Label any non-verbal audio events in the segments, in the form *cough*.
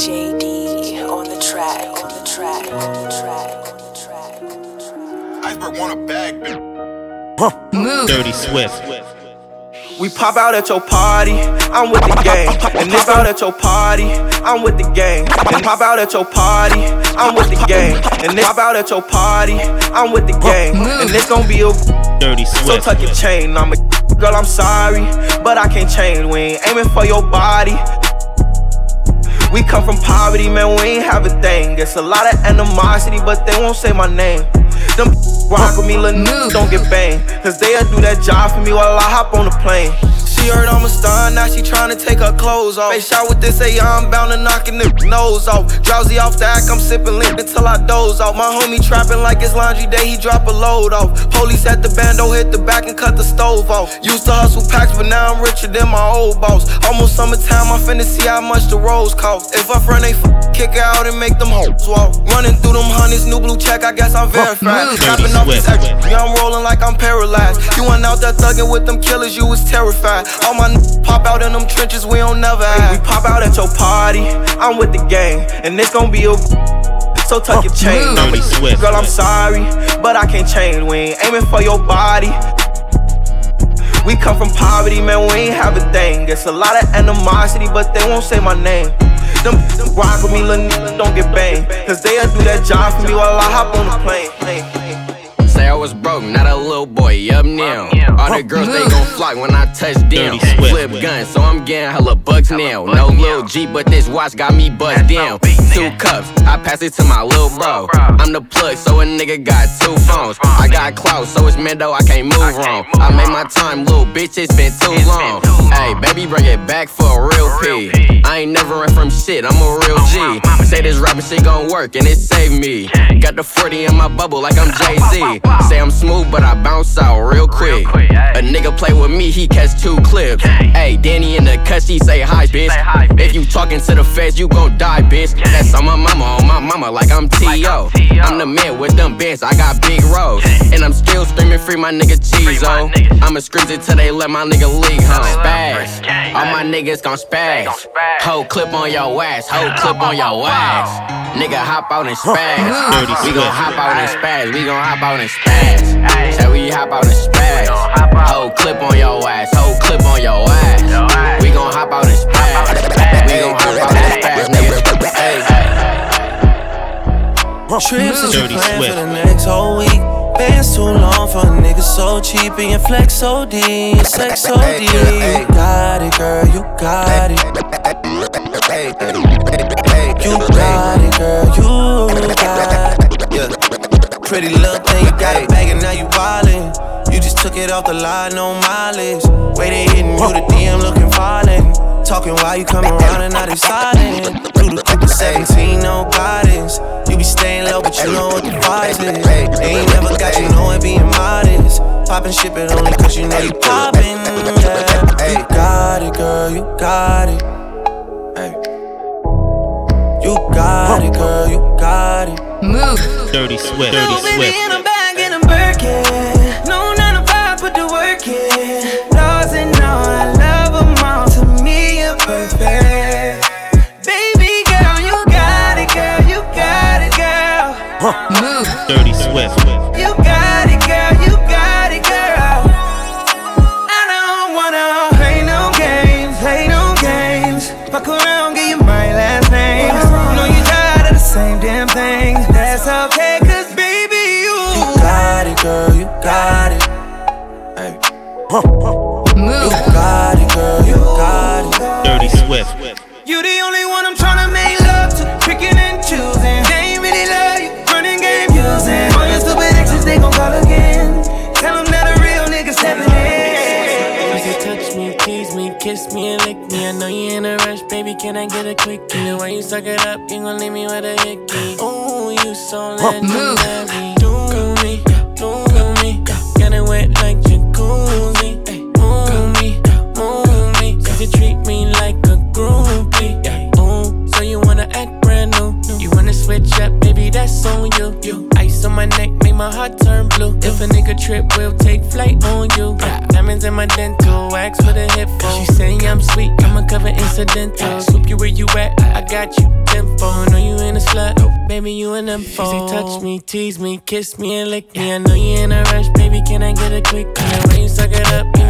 JD on the track, on the track, on the track, on the track. Iceberg want a bag, Move. Dirty Swift. We pop out at your party, I'm with the gang. And this out at your party, I'm with the gang. And pop out at your party, I'm with the gang. And this pop out at your party, I'm with the gang. And this gon' be a Dirty so tuck your chain. I'm a *laughs* girl, I'm sorry, but I can't change. We ain't aiming for your body. We come from poverty, man, we ain't have a thing. It's a lot of animosity, but they won't say my name. Them *laughs* rock with me, little niggas don't get banged. Cause they'll do that job for me while I hop on the plane. She heard I'm a star, now she tryna take her clothes off. Face shot with this, say I'm bound to knocking the nose off. Drowsy off the act, I'm sippin' lit until I doze off. My homie trappin' like it's laundry day, he drop a load off. Police at the bando, hit the back and cut the stove off. Used to hustle packs, but now I'm richer than my old boss. Almost summertime, I'm finna see how much the rolls cost. If I front, they f- kick her out and make them hoes walk. Running through them honeys, new blue check, I guess I'm verified. Capping off Swift. extra, yeah, I'm rolling like I'm paralyzed. You went out there thuggin' with them killers, you was terrified. All my n- pop out in them trenches, we don't never hide. We pop out at your party, I'm with the gang, and this gon' be a so tuck your chain. I'm a Dirty Swift. girl, I'm sorry, but I can't change. We ain't aiming for your body. We come from poverty, man, we ain't have a thing. It's a lot of animosity, but they won't say my name. Them, them rock with me, little niggas don't get banged. Cause they'll do that job for me while I hop on the plane. Say I was broke, not a little boy, up now. All the girls, they gon' flock when I touch down. Flip gun, so I'm getting hella bucks now. No little G, but this watch got me bust down. Two cups, I pass it to my little bro. I'm the plug, so a nigga got two phones. I got clout, so it's Mendo, I can't move wrong. I made my time, little bitch, it's been too long. Hey, baby, bring it back for a real P. I ain't never run from shit, I'm a real G. Say this rapping shit gon' work, and it saved me. Got the 40 in my bubble like I'm Jay Z. Say I'm smooth, but I bounce out real quick. A nigga play with me, he catch two clips. Hey, Danny in the cut, she say hi, bitch. hi If you talking to the feds, you gon' die, bitch. That's on my mama, on my mama, like I'm T.O. I'm the man with them bands, I got big roads. And I'm still screaming free my nigga Cheezo. I'ma scream it till they let my nigga leave home. Spaz. All my niggas gon' spaz. Whole clip on your ass, whole clip on your ass. *laughs* Nigga hop out and spaz. We gon' hop out and spaz. We gon' hop out and spaz. Say we hop out and spaz. Whole clip on your ass. Whole clip on your ass. We gon' hop out and spaz. We gon' hop out and spaz, nigga. Hey. Trips that you Dirty plan for the next whole week. Bands too long for a nigga so cheap and your flex so D, your sex so D. You got it, girl, you got it. You got it, girl, you got it. Pretty little thing, you got it bag and now you wildin'. You just took it off the line, no mileage. They hitting you, the DM looking violent. Talking while you come around and now they silent. Through the coupe of 17, no guidance. You be staying low, but you know what the vibes is. They ain't never got you knowing being modest. Poppin' shit, but only cause you know you poppin'. Yeah. You got it, girl, you got it. You got it, girl, you got it. Move. Dirty Swift. No, Dirty baby, Swift. in a bag and I'm Birkin. No, nine to five, put the work in. Laws and kiss me, and lick me. I know you in a rush, baby. Can I get a quickie? The way you suck it up, you gon' leave me with a hickey. Ooh, you so legendary. Do me, do me, get it wet like jacuzzi. Move me, move me, cause you treat me like a groupie. Ooh, so you wanna act brand new? You wanna switch up, baby? That's on you. You ice on my neck, make my heart turn blue. If a nigga trip, we'll take flight on you. Diamonds in my dental, wax for the hip phone. She saying I'm sweet, I'ma cover incidental. Swoop you where you at, I got you. Tempo, know you in a slut, baby you an info. She say touch me, tease me, kiss me and lick me. I know you in a rush, baby, can I get a quick? When you suck it up, you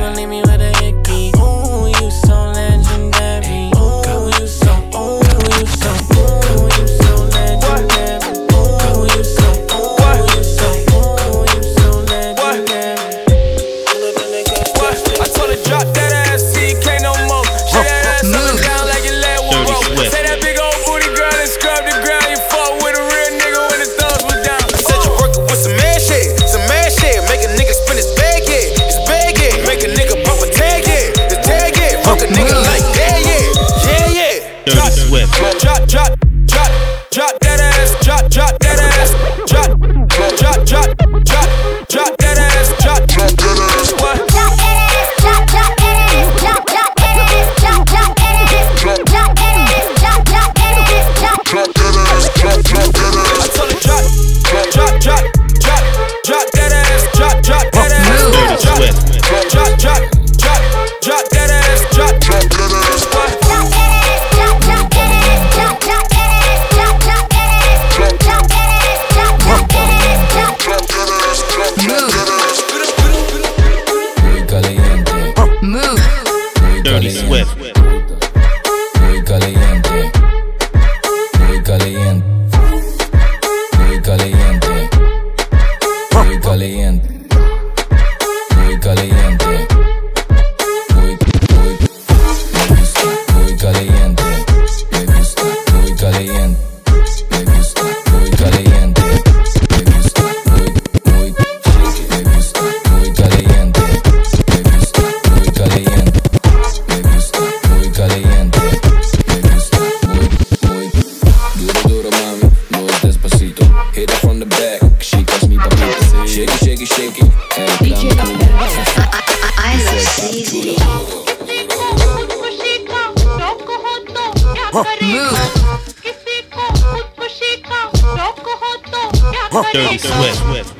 Dirty Swift.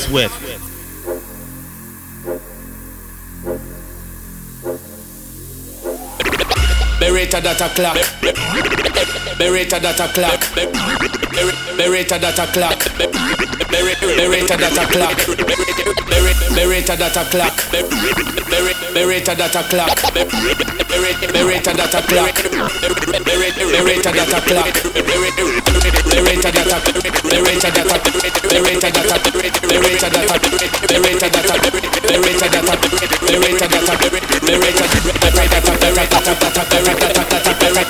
Swift. Beretta data clock. Beretta data clock. Beretta data clock. Beretta data clock. Beretta data clock. Beretta data clock. Beretta data clock. Beretta data clock. Beretta data. Beretta data. Beretta data. Beretta data. Beretta data. Beretta data. Beretta data. Beretta data. Beretta data. Beretta data clock.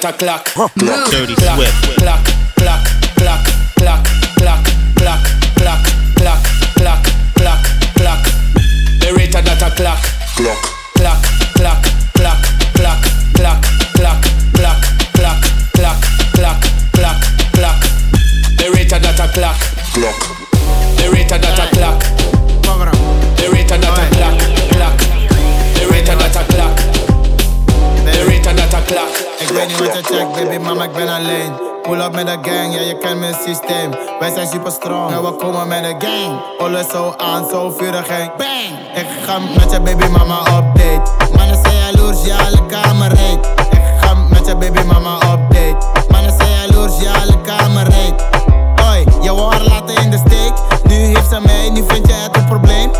that a clock. Dirty Swift. Clock. wij zijn super strong. En we komen met een gang. Alles zo aan, zo vurig en bang. Ik ga met je baby mama op date. Mannen zijn jaloers, ja, alle kamer reed. Ik ga met je baby mama op date. Mannen zijn jaloers, ja, alle kamer reed. Oi, je wou haar laten in de steek. Nu heeft ze mij, nu vind je het een probleem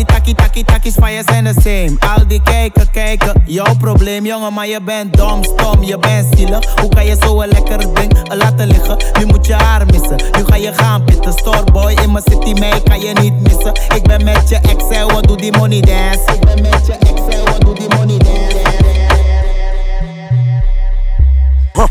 die takkie takkie takkies van je zijn de same. Al die kijken kijken, jouw probleem jongen maar je bent dom, stom, je bent zielig Hoe kan je zo een lekker ding laten liggen? Nu moet je haar missen, nu ga je gaan pitten. Storeboy in mijn city mee, kan je niet missen. Ik ben met je Excel wat doe die money dance? Ik ben met je Excel wat doe die money dance?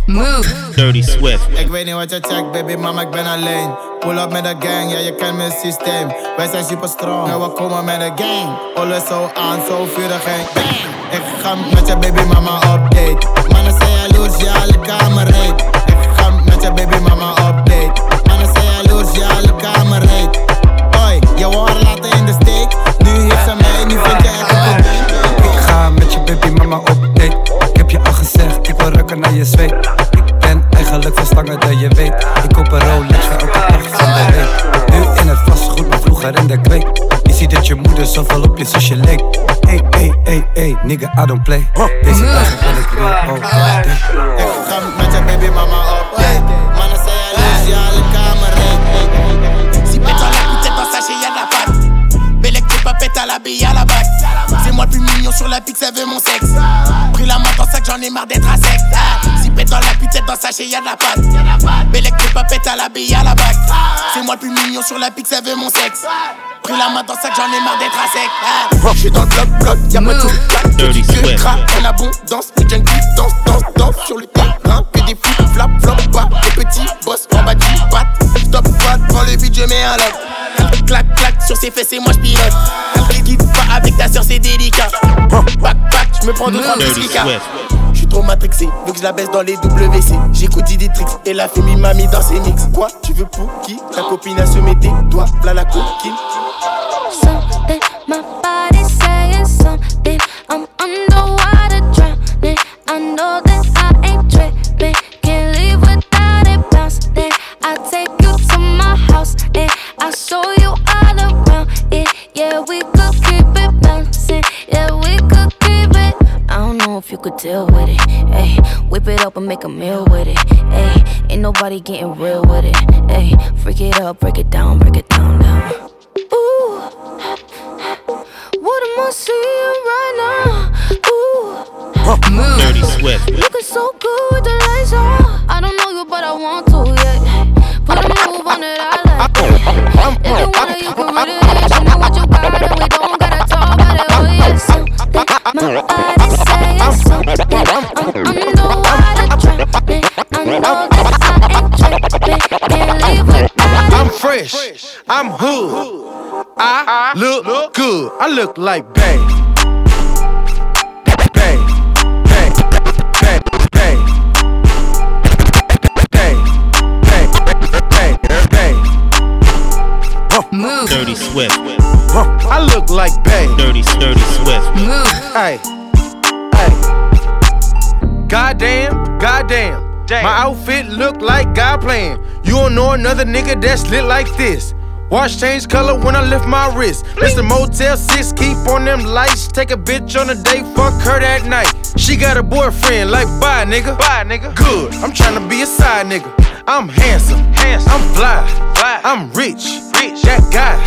Move. Dirty Swift. Ik weet niet wat je checkt, baby, mama, ik ben alleen. Pull up met de gang, ja, je kent mijn systeem. Wij zijn super strong, en we komen met de gang. Alles zo aan, zo vurig en bang. Ik ga met je baby mama op date. Mannen zijn jaloers, ja, alle kamer reed. Ik ga met je baby mama op date. Mannen zijn jaloers, ja, alle kamer reed. Hoi, je wou haar laten in de steek. Nu heeft ze mij, nu vind je het een probleem. Ik ga met je baby mama op date. Naar je zweet. Ik ben eigenlijk verstangen je weet. Ik koop een Rolex voor elke dag van de week. Nu in het vastgoed, maar vroeger in de kweek. Je ziet dat je moeder zoveel op je zusje leek. Hey, hey, hey, hey, nigga, I don't play. Deze dagen ben ik weer op date. Ik ga met je baby mama op. Mannen zijn jaloers, ja, alle kamer reed. Si plus mignon sur la pique, ça veut mon sexe. Pris la main dans le sac, j'en ai marre d'être à sec. Si pète dans la putain dans sa y'a de la patte. Belle équipe pas pète à la bille à la bac. C'est moi le plus mignon sur la pique, ça veut mon sexe. Pris la main dans le sac, j'en ai marre d'être à sec. Ah, J'suis dans le bloc, bloc, y'a pas de tout. Que Swift. craque en abondance, les junkies danse, danse, danse sur le terrain. Que des flip, flap, flop, pas des petits boss en bas du bat. Stop, pas devant le vide, je mets un lock. Clac, clac sur ses fesses et moi je avec ta soeur, c'est délicat. Back, back, je me prends deux, trois biscuits. Swift. J'suis trop matrixé, que je la baisse dans les WC. J'écoute Diddy Tricks et la fémie m'a mis dans ses mix. Quoi, tu veux pour qui? Ta copine a se mettait, toi, v'là la coquine. If you could deal with it. Hey, whip it up and make a meal with it. Hey, ain't nobody getting real with it. Hey, freak it up, break it down, break it down, down. Ooh, what am I seeing right now? Ooh, Dirty Swift. looking so good with the lights on. I don't know you, but I want to, yeah. Put a move on it, I like it. If you want it, you can read it. Show me what you got, and we don't gotta talk about it. Oh, yeah, something. My body's. I'm fresh, I'm hood. I look good. I look like bang. Dirty Swift. I look like Bay. Dirty, dirty Swift. Move. Hey. Goddamn, goddamn. Damn. My outfit look like God playing. You don't know another nigga that's lit like this. Watch change color when I lift my wrist. Mr. Motel 6, keep on them lights. Take a bitch on a date, fuck her that night. She got a boyfriend, like bye nigga. Bye nigga. Good, I'm tryna be a side nigga. I'm handsome, handsome. I'm fly, fly. I'm rich, rich. That guy,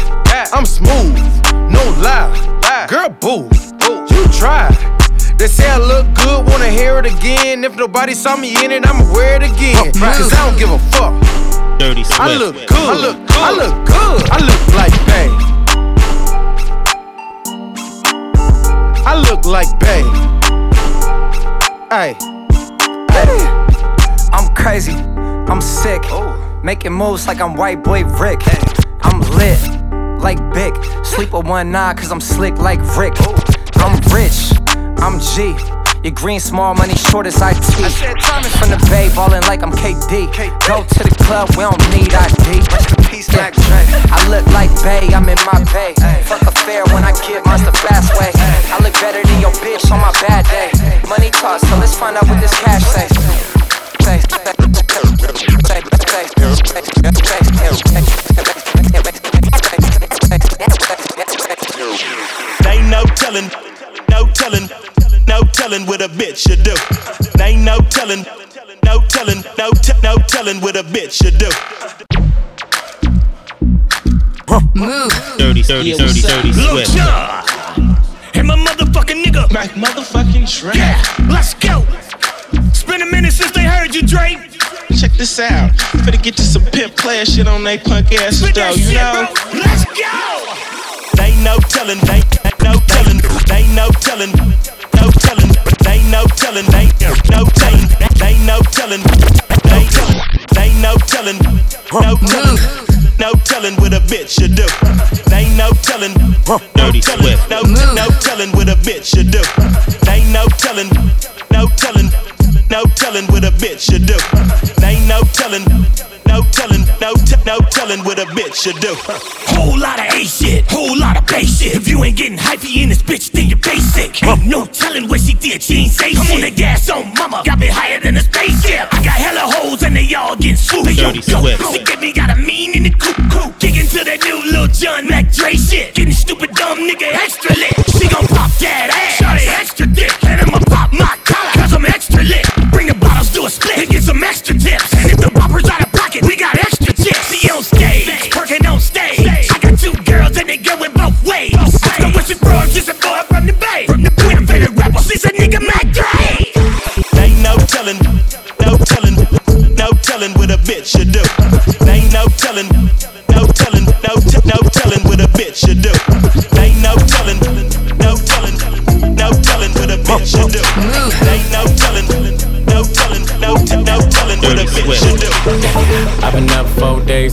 I'm smooth, no lie. Girl, boo, boo. you try. They say I look good, wanna hear it again. If nobody saw me in it, I'ma wear it again. Cause I don't give a fuck. Dirty Swift. I look good. I look good. I look good. I look like Bay. I look like Bay. Hey. I'm crazy, I'm sick. Oh. Making moves like I'm white boy Rick. I'm lit, like Big. Sleep with one eye cause I'm slick like Rick. Oh. I'm rich, I'm G. Your green small money short as IT. From the bay, ballin' like I'm KD. Go to the club, we don't need ID. Peace Yeah. I look like Bay, I'm in my bay. Fuck a fair when I get monster fast way. I look better than your bitch on my bad day. Money talk, so let's find out what this cash say. Bitch should do. Ain't no telling, no telling, no te- no telling what a bitch should do. Move. Dirty, dirty, Yeah, dirty, what's up? dirty Look, Swift. became a motherfucking nigga. Like motherfucking Drake. Yeah, let's go. It's been a minute since they heard you, Drake. Check this out. Better get to some pimp player shit on they punk ass Spit though, you shit, know? bro. Let's go. They no telling, they ain't no telling, they no telling, no telling, they no telling, they no telling, they no telling, they they no telling, no telling, no telling what a bitch should do. They no telling, no telling, no no telling what a bitch should do. They no telling, no telling, no telling what a bitch should do. Ain't no telling, no telling, no t- no telling what a bitch should do. Whole lot of A shit, whole lot of bass shit. If you ain't getting hypey in this bitch, then you're basic. Ain't no telling what she did, she ain't say Come on the gas on mama, got me higher than a spaceship. I got hella hoes and they all getting swooped. Yo, Swift. She get me got a mean in the coop coop. Kicking to that new Lil Jon Mac Dre shit. Getting stupid dumb nigga extra lit. She gon' pop that ass. Shawty extra dick. And I'ma pop my collar. Cause I'm extra lit. Bottles a split and get some extra tips. And if the boppers out of pocket, we got extra tips. See on stage, working on stage. I got two girls and they going both ways. Her what she from, she's a boy from the bay. From the Queen, I'm favorite rapper, she's a nigga Mac Dre. They no telling, no telling, no telling what a bitch should do. Telling, no telling,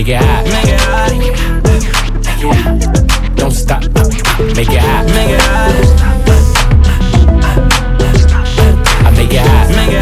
Make it hot. Make it hot. Don't stop. Make it hot. Make it hot. I make it hot. Make it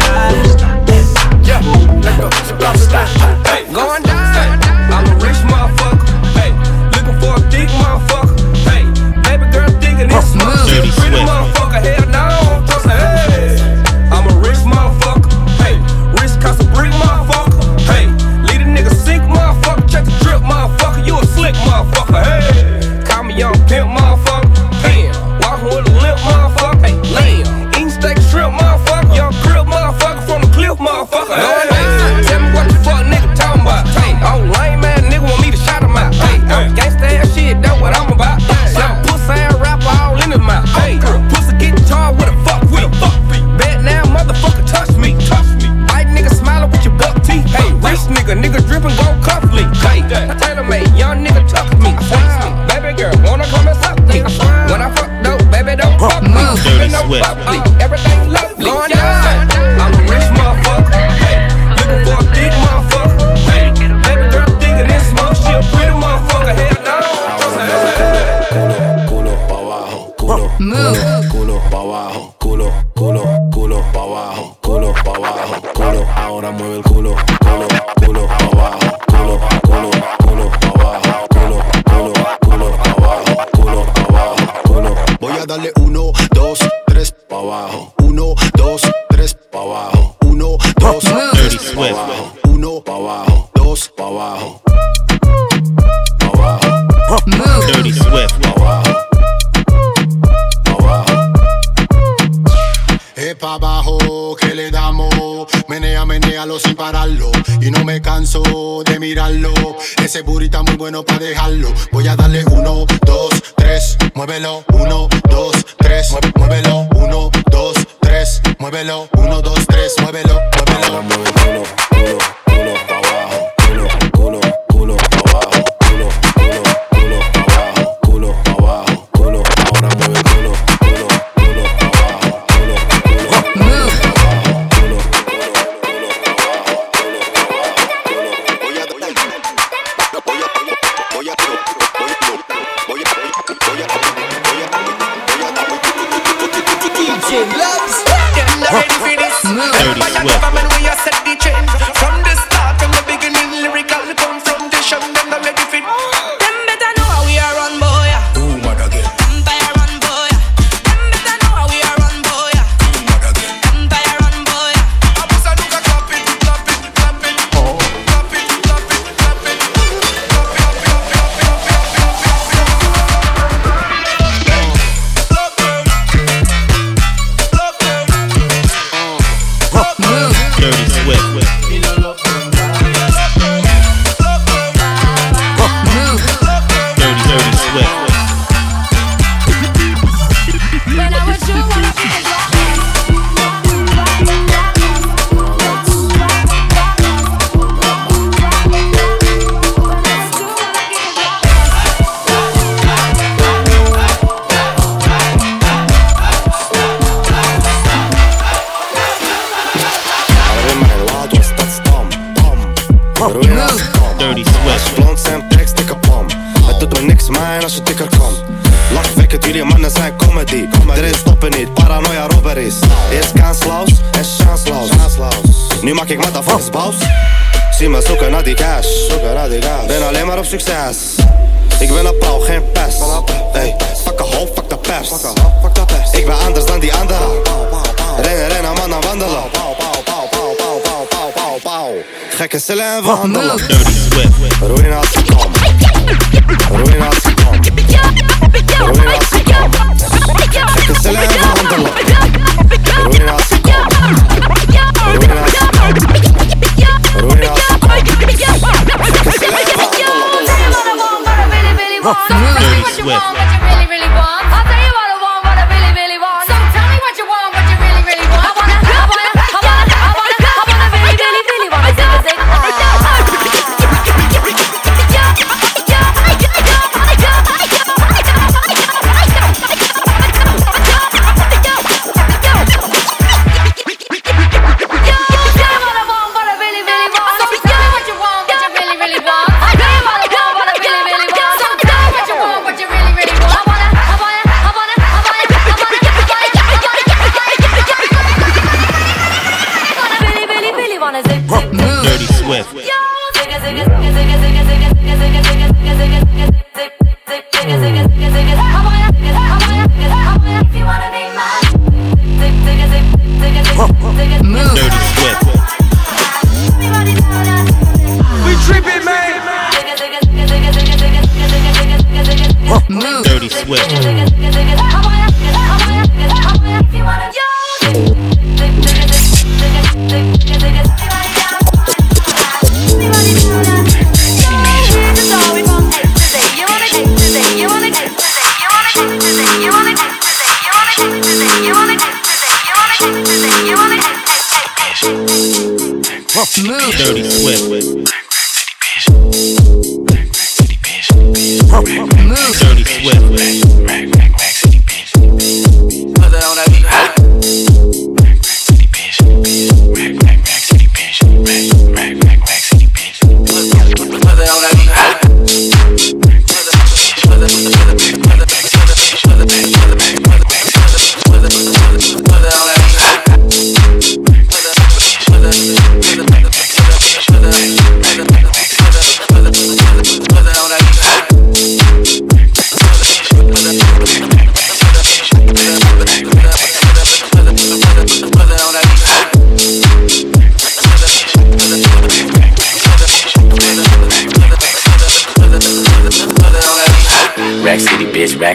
Oh, All move.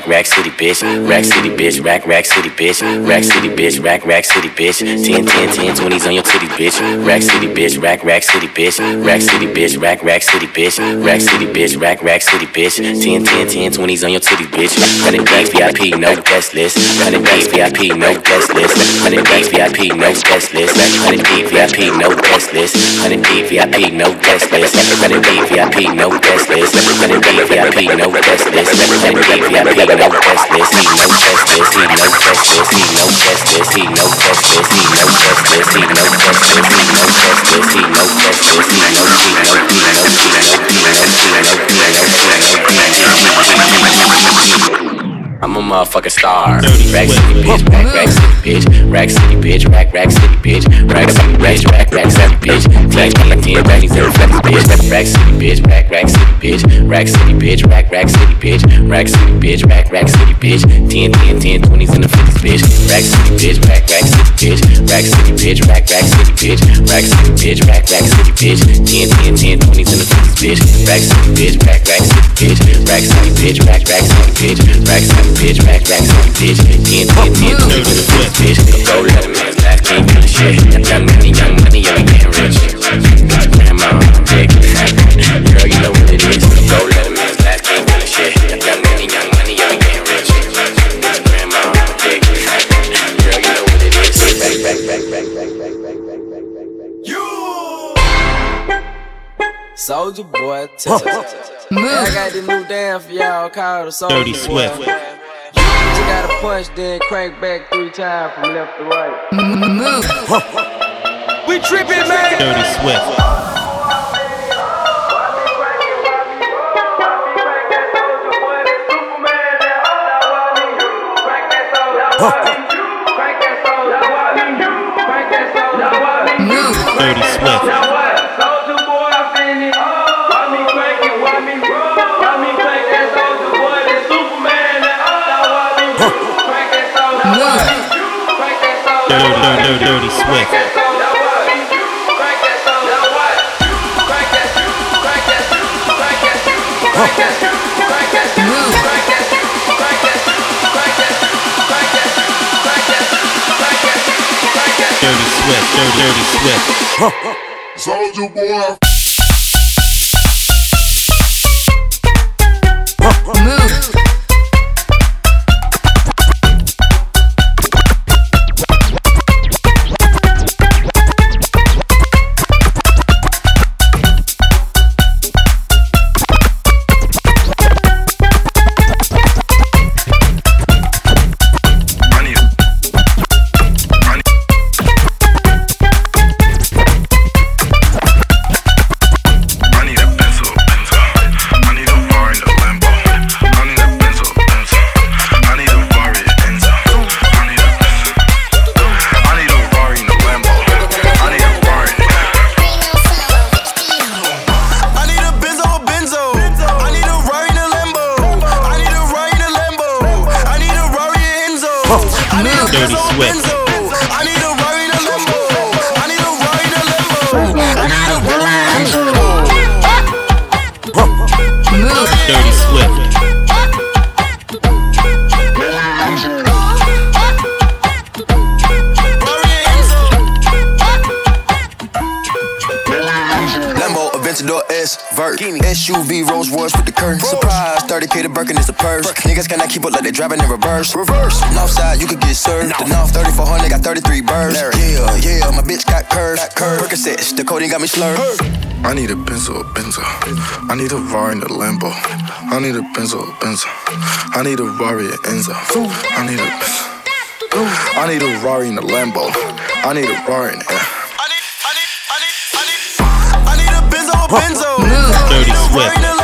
Rack rack city bitch, rack city bitch, rack rack city bitch, rack city bitch, rack rack city bitch, 10 10 10 20s on your titty bitch, rack city bitch, rack rack city bitch, rack city bitch, rack rack city bitch, rack city bitch, rack rack city bitch, 10 10 10 20s on your titty bitch, 100 days VIP, no guest list, 100 days VIP, no guest list, 100 days VIP, no guest list, 100 D VIP, no guest list, 100 D VIP, no guest list, 100 D VIP, no guest list, 100 D VIP, no guest list, 100 D VIP, no guest list, no guest list, he no guest list, he no guest list, he no guest list, he no guest list, he no guest list, he no guest list, he no guest list, he no, he no, he no, he no, he no, he no, he no, he no, he no, he no, he no, he no, he no. I'm a motherfucking star. Rack City bitch, rack rack city bitch, rack city bitch, rack rack city bitch, rack city bitch, rack rack city bitch, flex like ten baggies and flex bitch, rack city bitch, rack rack city bitch, rack city bitch, rack rack city bitch, rack city bitch, rack rack city bitch, 10 10 10 20s and the 50s bitch, rack city bitch, rack rack city bitch, rack city bitch, rack rack city bitch, rack city bitch, rack rack city bitch, 10 10 10 20s and the 50s bitch, rack city bitch, rack rack city bitch, rack city bitch, rack rack city bitch, rack city bitch, rack rack city bitch, 10 10 10 20s and the 50s bitch, go let a man's laugh, can't do the shit, young money, young money, young getting rich, grandma, dick, girl, you know what it is, go let a man's laugh, can't do the shit, young money, young money, young getting rich, grandma, dick, girl, you know what it is, back, back, back, back, back, back, back, back, back, back, back. Soldier boy, tell I got this new dance for y'all called the Soldier Dirty Boy. Swift. You gotta punch, then crank back three times from left to right. Move. *laughs* we tripping, man. Dirty Swift. Dirty Swift. Dirty, dirty, dirty Swift. Dirty Swift, dirty, dirty Swift. Soldier boy. Dirty Benzo, Swift. I need a Rari in a Lambo. I need a Rari in a Lambo. I need a Rari in a Lambo. Dirty Swift. Lambo, Aventador S, Vert, SUV, Rolls Royce with the curtain. Surprise, 30k to Birkin is the purse. Niggas cannot keep up like they driving in reverse. Reverse, north side you could get served. The north 3400 got 33 birds. Yeah, yeah, my bitch got curves. Percocets, the codeine got me slurred. I need a Benzo, a Benzo. I need a Rari in the Lambo. I need a Benzo, a Benzo. I need a Rari in Enzo. I need a I need a Rari in the Lambo. I need a Rari in the I need a Benzo, a Benzo. Dirty I need a Rari in a Lambo.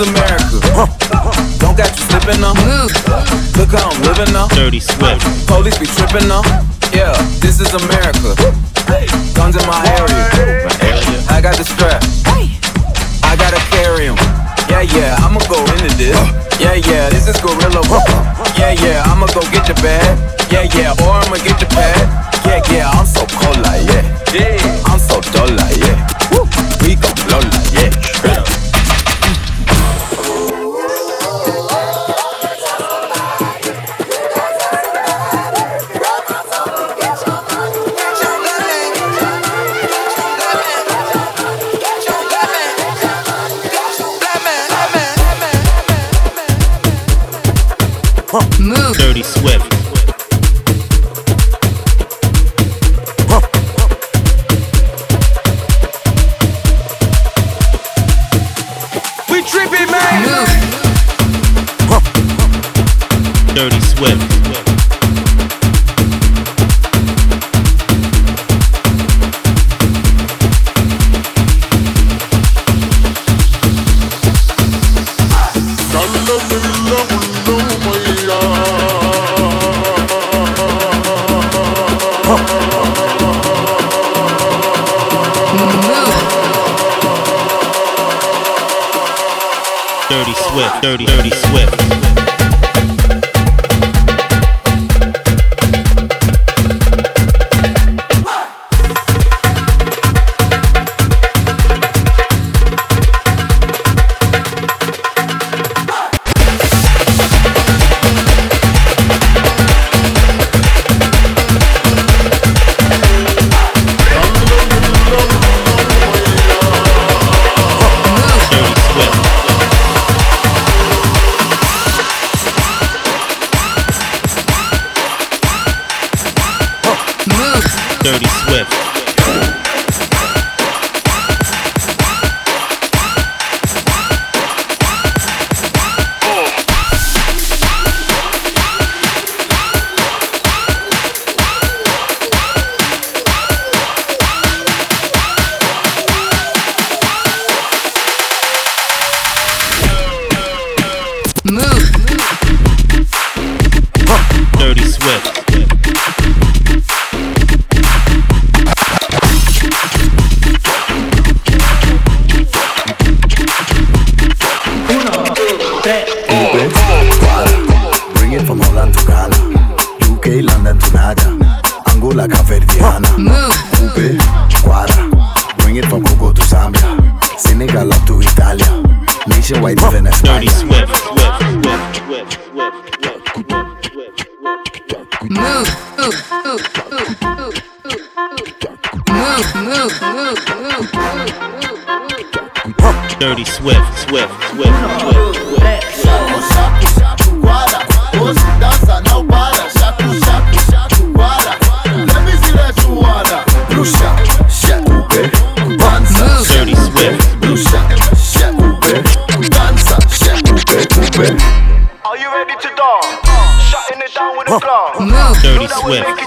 Is America. Don't got you slipping now. Look how I'm living now. Dirty Swift. Police be tripping now. Yeah, this is America. Guns in my area. I got the strap. I gotta carry carry 'em. Yeah, yeah, I'ma go into this. Yeah, yeah, this is gorilla. Yeah, yeah, I'ma go get your bag. Yeah, yeah, or I'ma get your pad. Be Swift. Dirty Swift. Dirty Swift, Swift, Swift, Swift, Swift. Chaco, chaco, chaco, guara. Hoje dança, não para. Chaco, chaco, chaco, guara. Let me see that you wanna. Bruxa, Uber, dança, Dirty Swift. Bruxa, Uber, dança, Uber. Are you ready to dance? Shutting it down with glance. Move. Dirty Swift.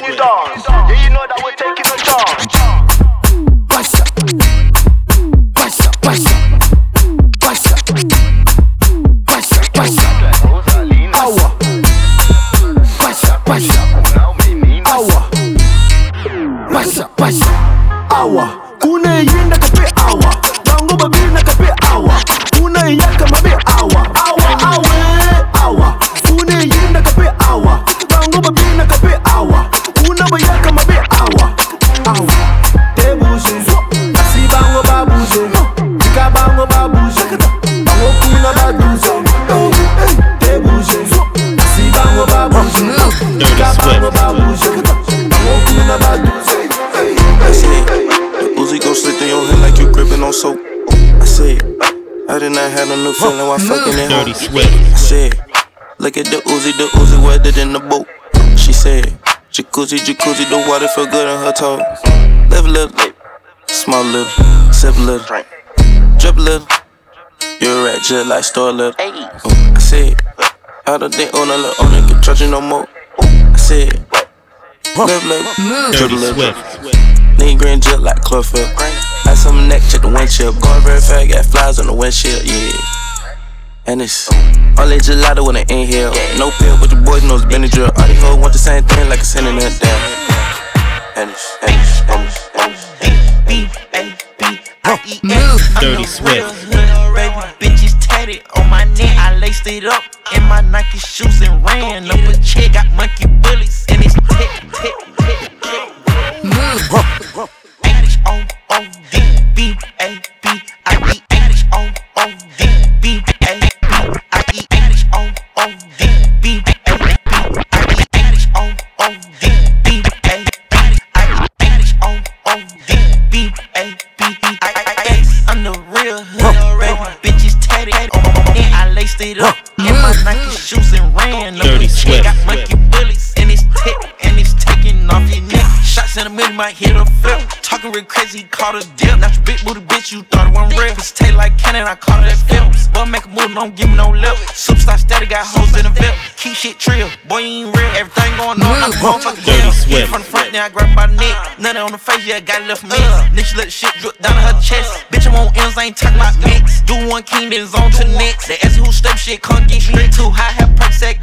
I did a new feeling while fucking that hoe. Dirty Swift. I said, look at the Uzi, the Uzi wetter than the boat. She said, jacuzzi, jacuzzi, the water feel good on her toes. Live a little, small little, sip a little, drip a little. You're a rat just like store a little. Oh, I said, I don't think on a little on it can trust you no more. I said, live a little, drip a Dirty little. Swift. Lean green jet like chlorophyll. Ice on my neck, check the windshield. Going very fast, got flies on the windshield, yeah. And it's only gelato when I inhale. No pill, but the boys know it's drill. All these hoes want the same thing like it's sending it down. And it's, and it's, and it's, and it's. Move. Dirty Swift. Bitches tatted on my neck. I laced it up in my Nike shoes and ran up a check. Got monkey bullets and it's tick, tick, tick, tick. Move. Addict O O D B A B I E might hit a flip. Talking real crazy, caught a dip. Not your big booty bitch, you thought it wasn't real. Cause taste like cannon, I caught it at films. Boy, make a move, don't give me no lip. Superstar steady, got hoes in the VIP. Keep shit trill, boy, you ain't real. Everything going on, I'm fucking Dirty hell. Swift. From the front fuck, then I grab the neck. Nothing on the face, yeah, got left me. She let the shit drip down her chest. Bitch, I'm on M's, I ain't talking about mix. Do one king, then it's on to next. They ask who step shit, can't get straight too high. Have perk set,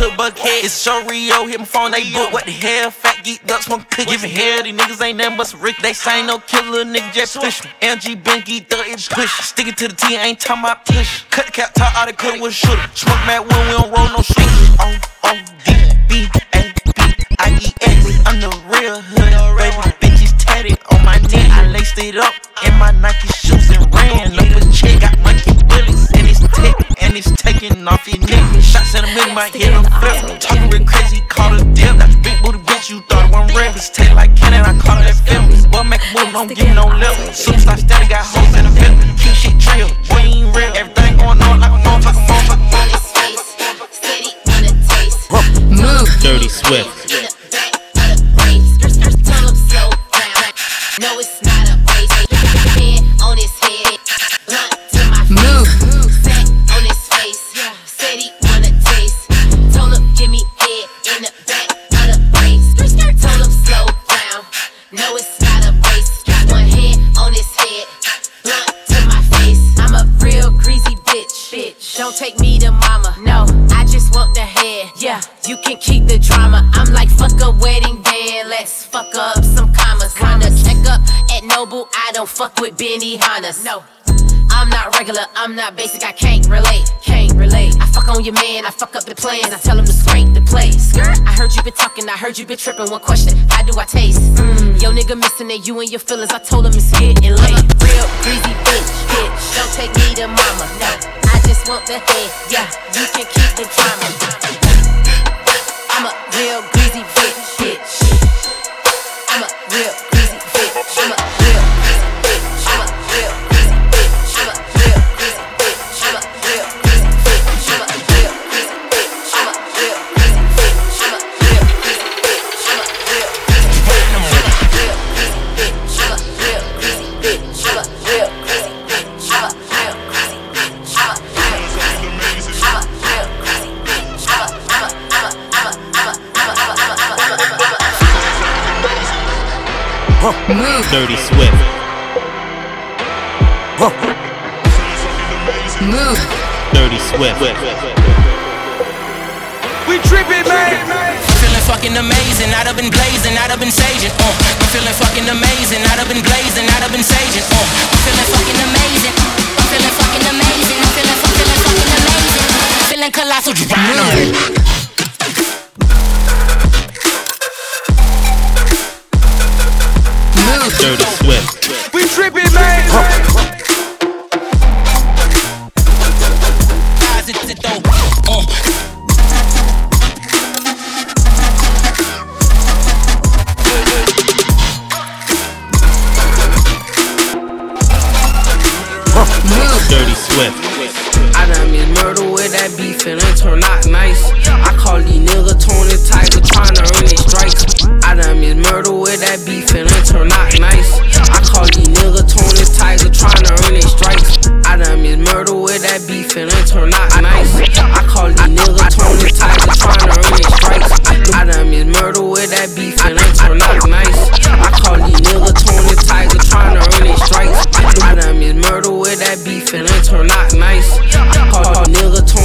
to buckhead. It's so Rio, hit my phone, they book. What the hell? Fat geek ducks, smoke cook. Giving hell, these niggas ain't nothing but some Rick. They say no killer, nigga just push me. MG Benky, thug it push. Sticking to the T, I ain't talking about push. Cut the cap, top out of cut with shooter. Smoke mad when we don't roll no shooters. O oh, O oh, D B A B I E X. I'm the real hood, baby. The bitch is tatted on my neck. I laced it up in my Nike shoes and ran and off your neck. Shots in the middle, my head on flip. Talking real crazy, call it dip. That's big booty bitch, you thought it wasn't real. It's take like cannon, I call it that film. Boy, make a move, don't give no lip. Superstar steady, got hoes in the film. Keep shit trill, boy, you ain't real. Everything going on like a motherfucker, motherfucker. Move. Dirty Swift. No, it's Yeah, you can keep the drama. I'm like fuck a wedding band. Let's fuck up some commas. Wanna check up at Nobu? I don't fuck with Benihanas. No. I'm not regular, I'm not basic, I can't relate, can't relate. I fuck on your man, I fuck up the plans, I tell him to scrape the place. I heard you been talking, I heard you been tripping. One question, how do I taste? Mm, yo nigga missing it, you and your feelings, I told him it's getting late. Real greasy bitch, bitch, don't take me to mama. No, I just want the head, yeah, you can keep the drama. Dirty Swift. Move. Dirty Swift. We tripping, man. Feeling fucking amazing, I'd have been blazing, I'd have been saging. Uh. I'm feeling fucking amazing, I'd have been blazing, I'd have been saging. Uh. I'm feeling fucking amazing, I'm feeling fucking amazing, I'm feeling fucking fucking amazing. Feeling colossal, drama. Dirty Swift. We tripping, man. Murder with that beef and it turn out nice. I call these nigga Tony Tiger tryna earn their stripes. I done miss murder with that beef and it turn out nice. I call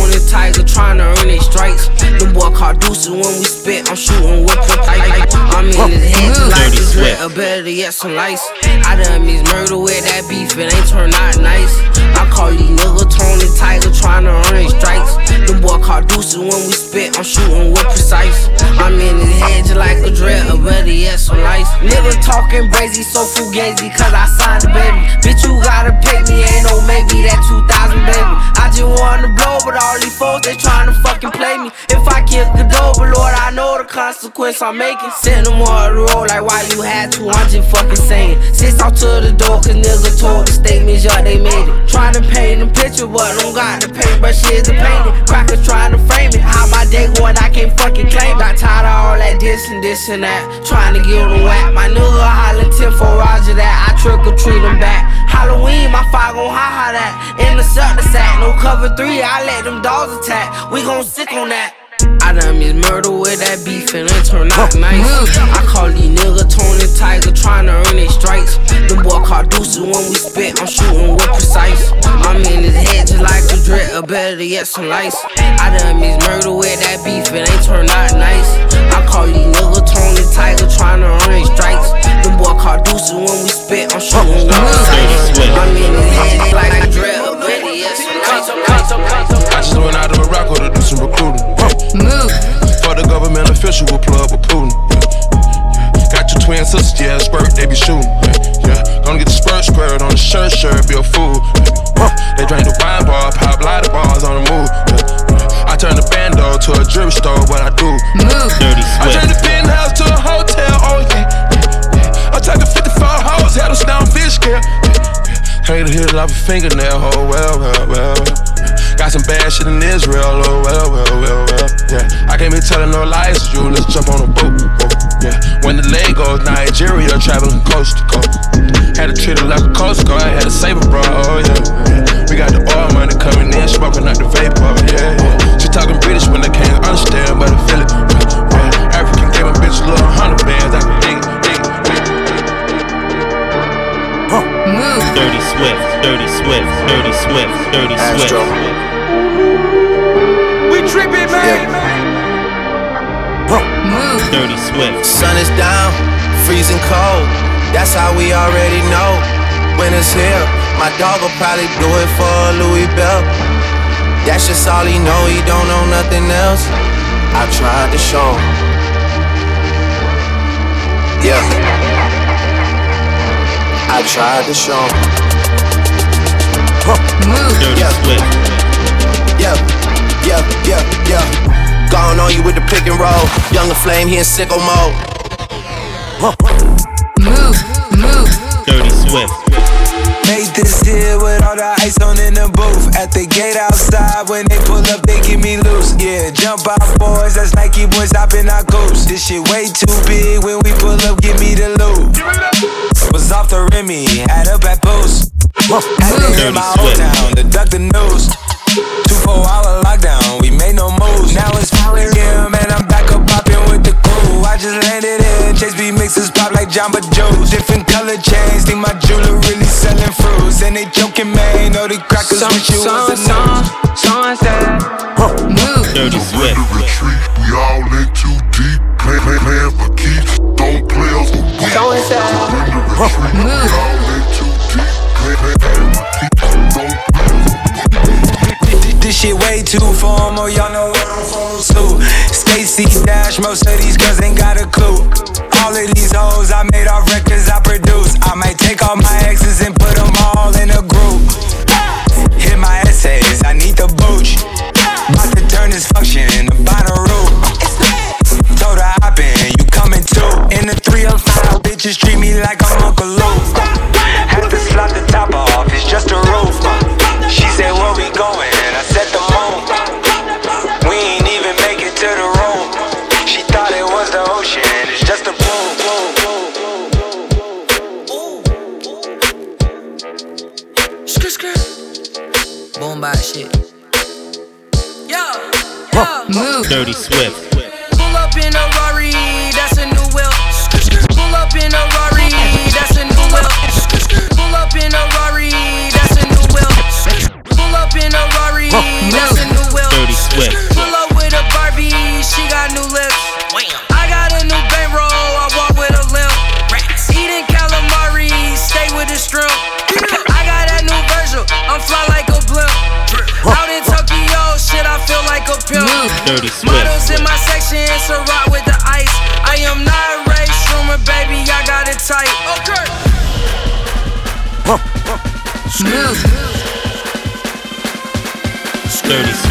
nigga Tony Tiger tryna earn their stripes. Them boy call deuces when we spit. I'm shooting with the tight. I'm in his head just like a Swift. dread, or better yet some lice. I done miss murder with that beef and ain't turn out nice. I call these nigga Tony Tiger tryna earn their stripes. Them boy call deuces when we spit. I'm shooting with precise. I'm in his head just like a dread, or better yet some lice. Nigga talking crazy, so fugazi, cause I signed the baby. Bitch, you gotta pay me, ain't no maybe that 2000 baby. I just wanna blow, but all these folks, they tryna fucking play me. If I kill the door, but Lord, I know the consequence I'm making. Send them on the road like why you had to, I'm just fucking saying. Sits out to the door, cause nigga told the statements, yeah, they made it. Tryna paint a picture, but don't got the paintbrush, here's the painting. Crackers tryna frame it. How my day going, I can't fucking claim. Got tired of all that this and this and that. Tryna give them whack. My nigga hollering 10 for Roger that. I trick or treat them back. Halloween, my fire gon' ha ha that. In the sack, no cover three, I let them dogs attack. We gon' sick on that. I done miss murder with that beef and it turn out nice. I call these niggas Tony Tiger trying to earn their stripes. Them boy call deuces when we spit, I'm shooting with precise. I'm in his head just like a dread, or better yet some lights. I done miss murder with that beef and it turn out nice. I call these niggas Tony Tiger trying to earn their stripes. Them boy call deuces when we spit, I'm shooting with precise. I'm in his head just like a dread, I just went out to Morocco to do some recruiting. Move. For the government official will plug with Putin. Got your twin sisters, yeah, squirt, they be shooting. Yeah, gonna get the spurt squared on the shirt, shirt, be a fool. They drink the wine bar, pop lighter bars on the move. I turn the bando to a drip store, what I do. Move. Dirty I turn the penthouse to a hotel, oh yeah. I'm talking 54 hoes, had a snout fish scale. Hate to hit it off a fingernail, oh well, well, well. Got some bad shit in Israel, oh well, well, well, well. Yeah, I can't be telling no lies to you, let's jump on a boat. boat. Yeah, when the leg goes Nigeria, traveling coast to coast. Had to treat it like a coast guard, had to save a saber bra, oh yeah. We got the oil money coming in, smoking out the vapor, yeah, yeah. She talking British when they can't understand, but I feel it. Yeah, African gave my bitch a little hundred bands, I can dig Dirty Swift. Dirty Swift. Dirty Swift. Dirty Swift. Astro. We tripping, man. Move. Dirty Swift. Sun is down, freezing cold. That's how we already know. Winter's here. My dog will probably do it for a Louis Bell. That's just all he know. He don't know nothing else. I tried to show him. Yeah. I tried to show him. Move. Dirty Yeah. Swift. Yeah, yeah, yeah, yeah. Gone on you with the pick and roll. Younger flame, he in sicko mode. Move. Move. Dirty Swift. Made this deal with all the ice on in the booth. At the gate outside, when they pull up, they give me loose. Yeah, jump out, boys. That's Nike boys hopping our goose. This shit way too big. When we pull up, give me the loot. Was off the Remy, had up at Boost. Had to hit my old town to duck the news. Formal, y'all know I'm from too. Stacey Dash, most of these girls ain't got a clue. All of these hoes I Dirty Swift.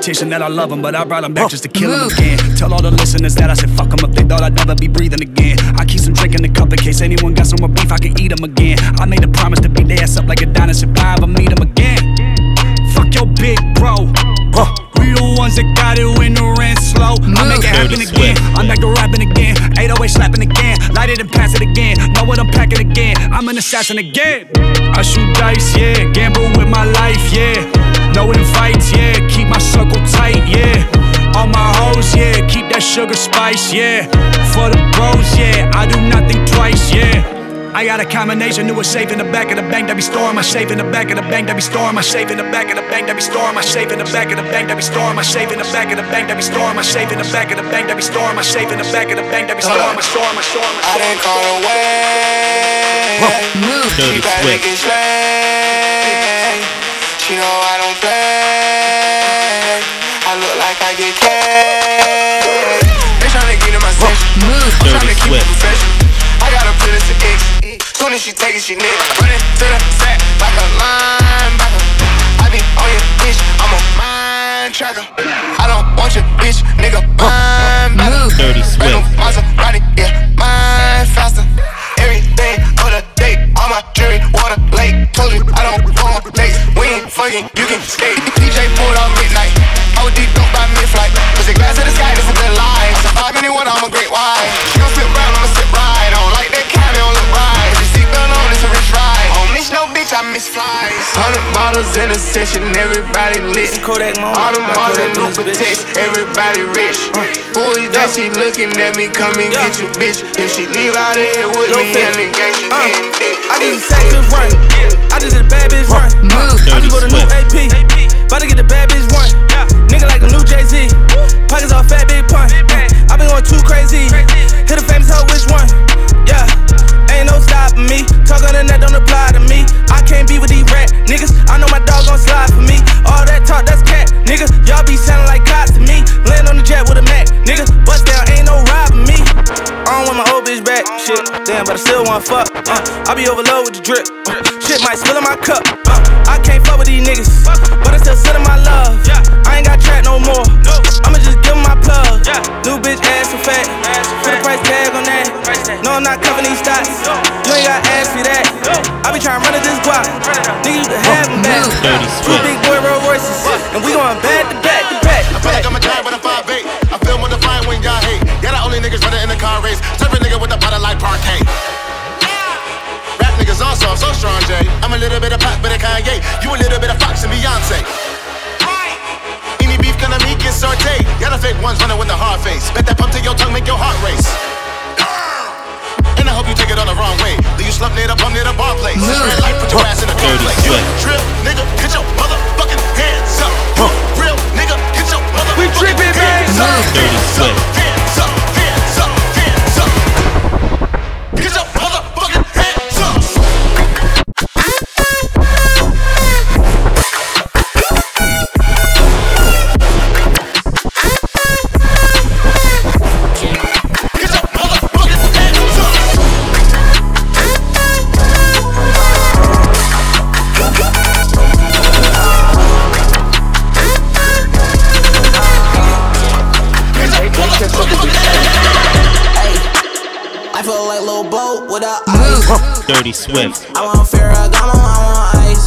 Tell all my competition that I love them, but I brought them back just to kill them again. Tell all the listeners that I said fuck them if they thought I'd never be breathing again. I keep some drink in the cup in case anyone got some more beef, I can eat them again. I made a promise to beat their ass up like a dinosaur if I ever meet them again. Fuck your big bro. Huh. We the ones that got it when the rent's slow. I make it happen again. Swift. I'm back to rapping again. 808 slapping again. Light it and pass it again. Know what I'm packing again. I'm an assassin again. I shoot dice, yeah. Gamble with my life, yeah. No invites, yeah. Keep my circle tight, yeah. All my hoes, yeah. Keep that sugar spice, yeah. For the bros, yeah. I do nothing twice, yeah. I got a combination, new a safe in the back of the bank that be storing my safe in the back of the bank that be storing my safe in the back of the bank that be storing my safe in the back of the bank that be storing my safe in the back of the bank that be storing my safe in the back of the bank that be storing my safe in the back of the bank that be storing my storing my storing my I didn't call away. Dirty Keep that Swift. She know I don't play. I look like I get cash. They tryna get in my section. I'm tryna keep it professional. I it to X. Soon as she take it, she. Running to the sack like a linebacker. I be on your bitch, I'm a mind tracker. I don't want your bitch, nigga. Mind. Dirty Swift. Maserati, yeah, mine faster. Everything on the date, all my jewelry, water lake. Told you I don't want dates. We ain't skate. DJ pulled out midnight. I would by mid flight. Push the glass to the sky, Hundred bottles in a session, everybody lit. Kodak All them bars in new text, everybody rich. Uh. Who is that? She looking at me, come and get you, bitch. If she leave out of here with me, and the gang, she uh. getting dick. I just sack this run. I just did a bad bitch run. I just bought a new AP. About to get the bad bitch one. Nigga like the new Jay Z. Pockets all fat, big pun. I been going too crazy. Hit ain't no stopping me. Talk and that don't apply to me. I can't be with these rat niggas. I know my dog gon' slide for me. All that talk, that's cat, niggas. Y'all be sounding like cops to me. Land on the jet with a Mac, nigga. Bust down, ain't no robbing me. I don't want my old bitch back, shit. Damn, but I still wanna fuck. Uh, I be overload with the drip. Uh, shit might spill in my cup. Uh, I can't fuck with these niggas, but I still sit in my love. I ain't got track no more. I'ma just give 'em my plug. New bitch ass so fat. Put a price tag on that. No, I'm not covering these stats. You ain't gotta ask me that. I be trying to run at this guap. Nigga, you can have 'em back. Two big boy Rolls Royces, and we going back to back to back. I feel like I'm a giant with a 5'8. I feel more defiant when y'all hate. Y'all the only niggas running in the car race. A nigga with a bottle like parquet. Ah! Rap niggas also, I'm so strong, Jay. I'm a little bit of pop, bit of Kanye. You a little bit of Fox and Beyonce. Any beef gonna meet get sauteed. Y'all the fake ones running with the hard face. Bet that pump to your tongue make your heart race. And I hope you take it all the wrong way. Leave you slumped near the bum near the bar place. Red light, put your ass in the cold place. You drip, nigga, get your motherfucking hands up. Real nigga, get your motherfucking we tripping, hands up. Dirty Swift. Hands up, hands up, hands up. Get Dirty Swift. I want Ferragamo, I want ice.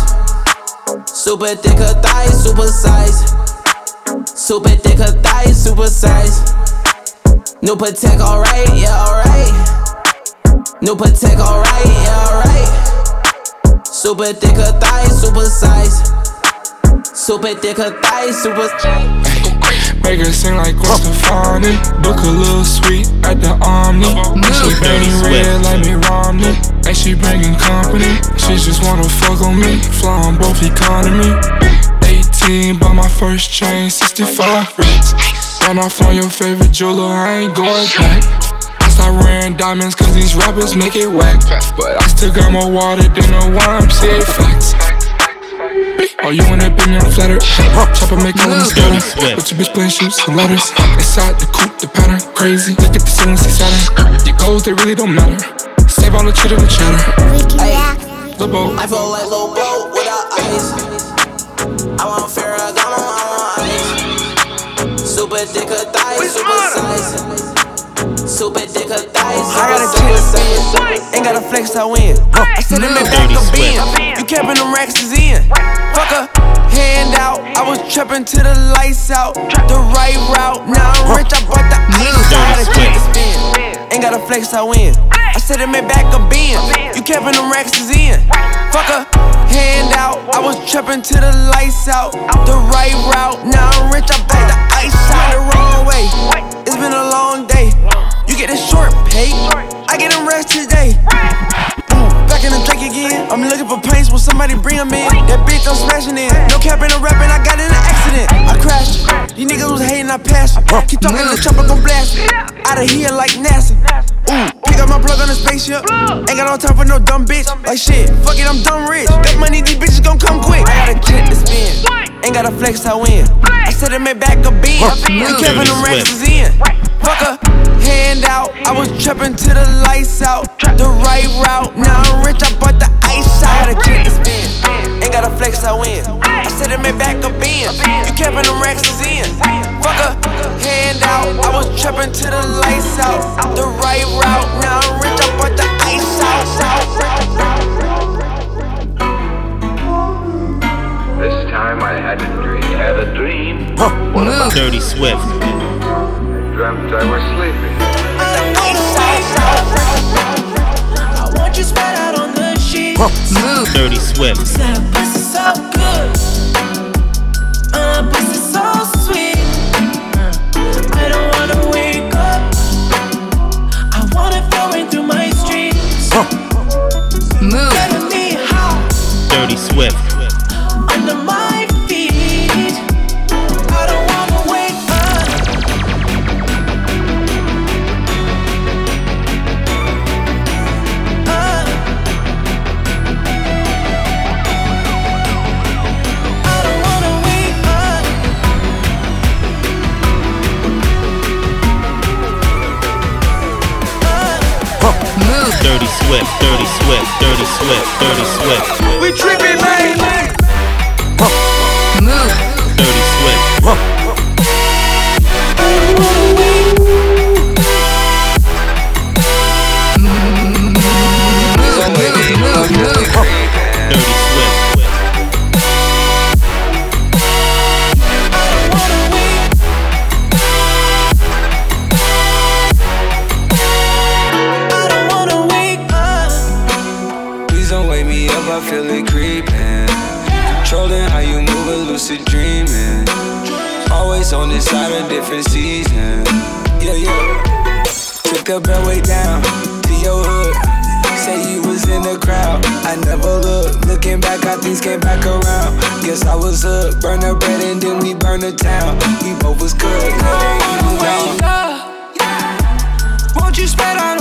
Super thick her thighs, super size. Super thick her thighs, super size. New Patek, alright, yeah, alright. New Patek, alright, yeah, alright. Super thick her thighs, super size. Super thick her thighs, super Make her sing like Gwen Stefani. Look a little sweet at the Omni. She banging red like me Romney. And she bringing company. She just wanna fuck on me. Fly on both economy. 18, bought my first chain, 65 racks. Run off on your favorite jeweler, I ain't going back. I start wearing diamonds cause these rappers make it whack. But I still got more water than a YMCA facts. Oh, you wanna be me, I'm flattered. Chopper make all of Dirty me Swift. Your bitch playing shoes and letters. Inside the coupe, the pattern crazy. Look at the ceiling, see Saturn. Your goals, they really don't matter. Save all the chitter and chatter. The boat. I feel like Lil Bo without ice. I want Ferragamo, I want ice. Super thick of thighs, super size. Super thick her thighs, I got a super chip size. Ain't got a flex, I win. I said in the back Dirty of Swift. bin. You capping them racks is in. Fuck a hand out. I was trapping to the lights out. The right route. Now I'm rich, I bought the ice. I got a chip to spin. Ain't got a flex, I win. I said in the back of bin. You capping them racks is in. Fuck a hand out. I was trapping to the lights out. The right route. Now I'm rich, I bought the ice. Shot the wrong way. It's been a long day. Get a short pay. I get them rest today. Back in the Drake again. I'm looking for paints, will somebody bring them in? That bitch I'm smashing in. No cap in the rapping, I got in an accident. I crashed. These niggas was hating, I passed. Keep talking, the chopper gon' blast. Out of here like NASA. Ooh, pick up my plug on the spaceship. Ain't got no time for no dumb bitch. Like shit, fuck it, I'm dumb rich. That money, these bitches gon' come quick. I got a jet to spin. Ain't got a flex, I win. I said it made back a beam. You Kevin them racks is in. Fuck a hand out. I was trapping to the lights out. The right route. Now I'm rich, I bought the ice out. I got a jet to spin. Ain't got a flex, I win. I said it made back a beam. You Kevin them racks is in. Fuck a hand out. I was trapping to the lights out. The right route. Now I'm rich, I bought the ice out. This time I had a dream. Had a dream. Dirty Swift. Dreamt I was sleeping. I want you spread out on the sheet. Dirty Swift. Said pussy so good. Uh, pussy so sweet. Dirty Swift. under my Dirty Swift, Dirty Swift, Dirty Swift, Dirty Swift. We trippin', man. Move. Dirty Swift. Things came back around. Guess I was hooked. Burn the bread and then we burn the town. We both was cooked. Now they. Won't you spread out